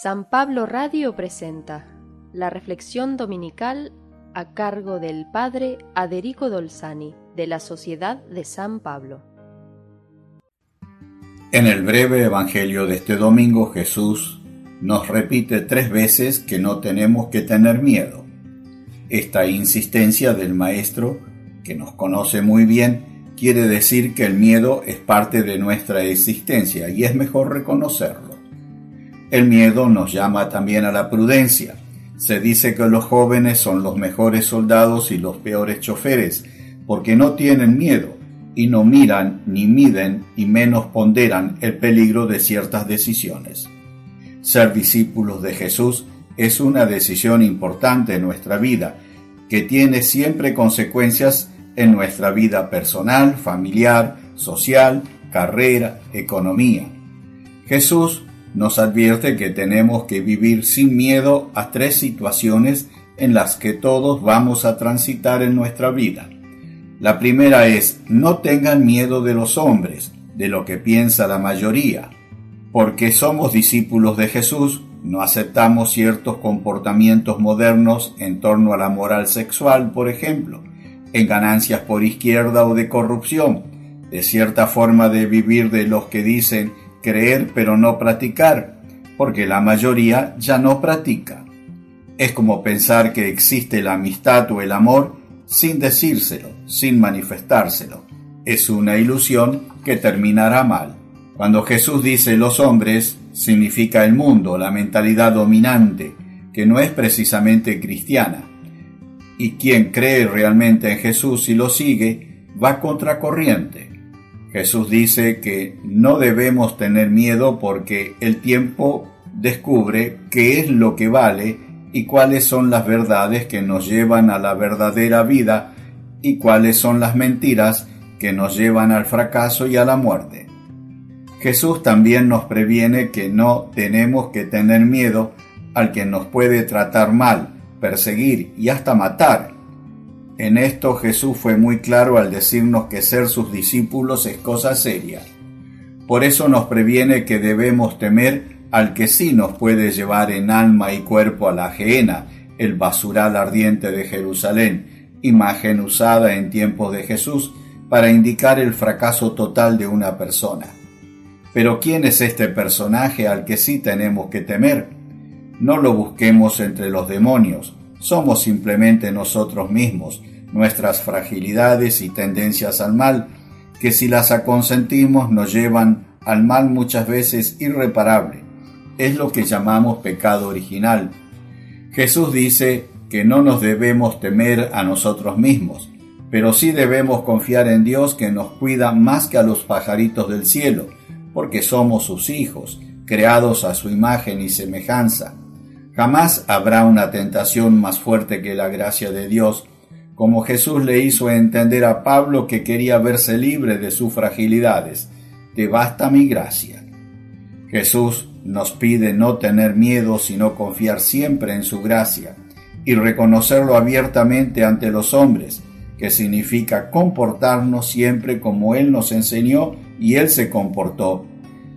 San Pablo Radio presenta la reflexión dominical a cargo del Padre Aderico Dolzani de la Sociedad de San Pablo. En el breve Evangelio de este domingo Jesús nos repite tres veces que no tenemos que tener miedo. Esta insistencia del Maestro, que nos conoce muy bien, quiere decir que el miedo es parte de nuestra existencia y es mejor reconocerlo. El miedo nos llama también a la prudencia. Se dice que los jóvenes son los mejores soldados y los peores choferes, porque no tienen miedo y no miran ni miden y menos ponderan el peligro de ciertas decisiones. Ser discípulos de Jesús es una decisión importante en nuestra vida, que tiene siempre consecuencias en nuestra vida personal, familiar, social, carrera, economía. Jesús nos advierte que tenemos que vivir sin miedo a tres situaciones en las que todos vamos a transitar en nuestra vida. La primera es, no tengan miedo de los hombres, de lo que piensa la mayoría. Porque somos discípulos de Jesús, no aceptamos ciertos comportamientos modernos en torno a la moral sexual, por ejemplo, en ganancias por izquierda o de corrupción, de cierta forma de vivir de los que dicen creer pero no practicar, porque la mayoría ya no practica. Es como pensar que existe la amistad o el amor sin decírselo, sin manifestárselo. Es una ilusión que terminará mal. Cuando Jesús dice los hombres, significa el mundo, la mentalidad dominante, que no es precisamente cristiana. Y quien cree realmente en Jesús y lo sigue, va contracorriente. Jesús dice que no debemos tener miedo porque el tiempo descubre qué es lo que vale y cuáles son las verdades que nos llevan a la verdadera vida y cuáles son las mentiras que nos llevan al fracaso y a la muerte. Jesús también nos previene que no tenemos que tener miedo al que nos puede tratar mal, perseguir y hasta matar en esto Jesús fue muy claro al decirnos que ser sus discípulos es cosa seria. Por eso nos previene que debemos temer al que sí nos puede llevar en alma y cuerpo a la gehenna, el basural ardiente de Jerusalén, imagen usada en tiempos de Jesús para indicar el fracaso total de una persona. Pero ¿quién es este personaje al que sí tenemos que temer? No lo busquemos entre los demonios, somos simplemente nosotros mismos, nuestras fragilidades y tendencias al mal, que si las aconsentimos nos llevan al mal muchas veces irreparable. Es lo que llamamos pecado original. Jesús dice que no nos debemos temer a nosotros mismos, pero sí debemos confiar en Dios que nos cuida más que a los pajaritos del cielo, porque somos sus hijos, creados a su imagen y semejanza. Jamás habrá una tentación más fuerte que la gracia de Dios como Jesús le hizo entender a Pablo que quería verse libre de sus fragilidades. Te basta mi gracia. Jesús nos pide no tener miedo, sino confiar siempre en su gracia y reconocerlo abiertamente ante los hombres, que significa comportarnos siempre como Él nos enseñó y Él se comportó.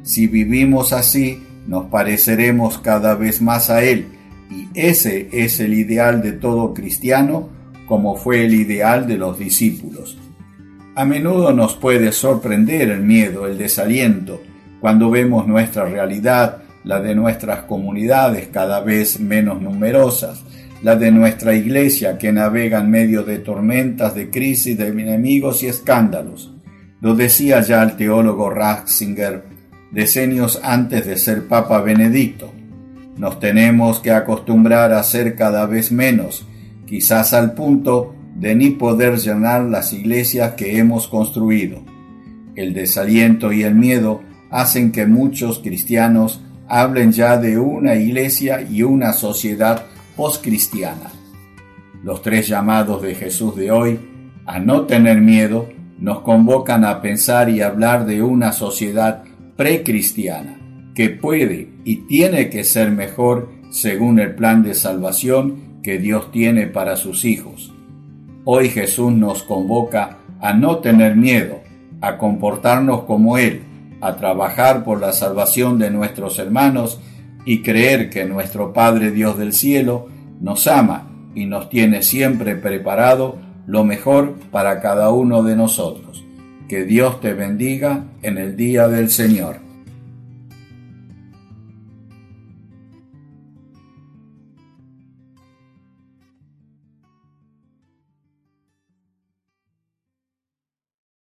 Si vivimos así, nos pareceremos cada vez más a Él, y ese es el ideal de todo cristiano como fue el ideal de los discípulos. A menudo nos puede sorprender el miedo, el desaliento, cuando vemos nuestra realidad, la de nuestras comunidades cada vez menos numerosas, la de nuestra iglesia que navega en medio de tormentas, de crisis, de enemigos y escándalos. Lo decía ya el teólogo Ratzinger decenios antes de ser Papa Benedicto. Nos tenemos que acostumbrar a ser cada vez menos quizás al punto de ni poder llenar las iglesias que hemos construido. El desaliento y el miedo hacen que muchos cristianos hablen ya de una iglesia y una sociedad postcristiana. Los tres llamados de Jesús de hoy, a no tener miedo, nos convocan a pensar y hablar de una sociedad precristiana, que puede y tiene que ser mejor según el plan de salvación que Dios tiene para sus hijos. Hoy Jesús nos convoca a no tener miedo, a comportarnos como Él, a trabajar por la salvación de nuestros hermanos y creer que nuestro Padre Dios del cielo nos ama y nos tiene siempre preparado lo mejor para cada uno de nosotros. Que Dios te bendiga en el día del Señor.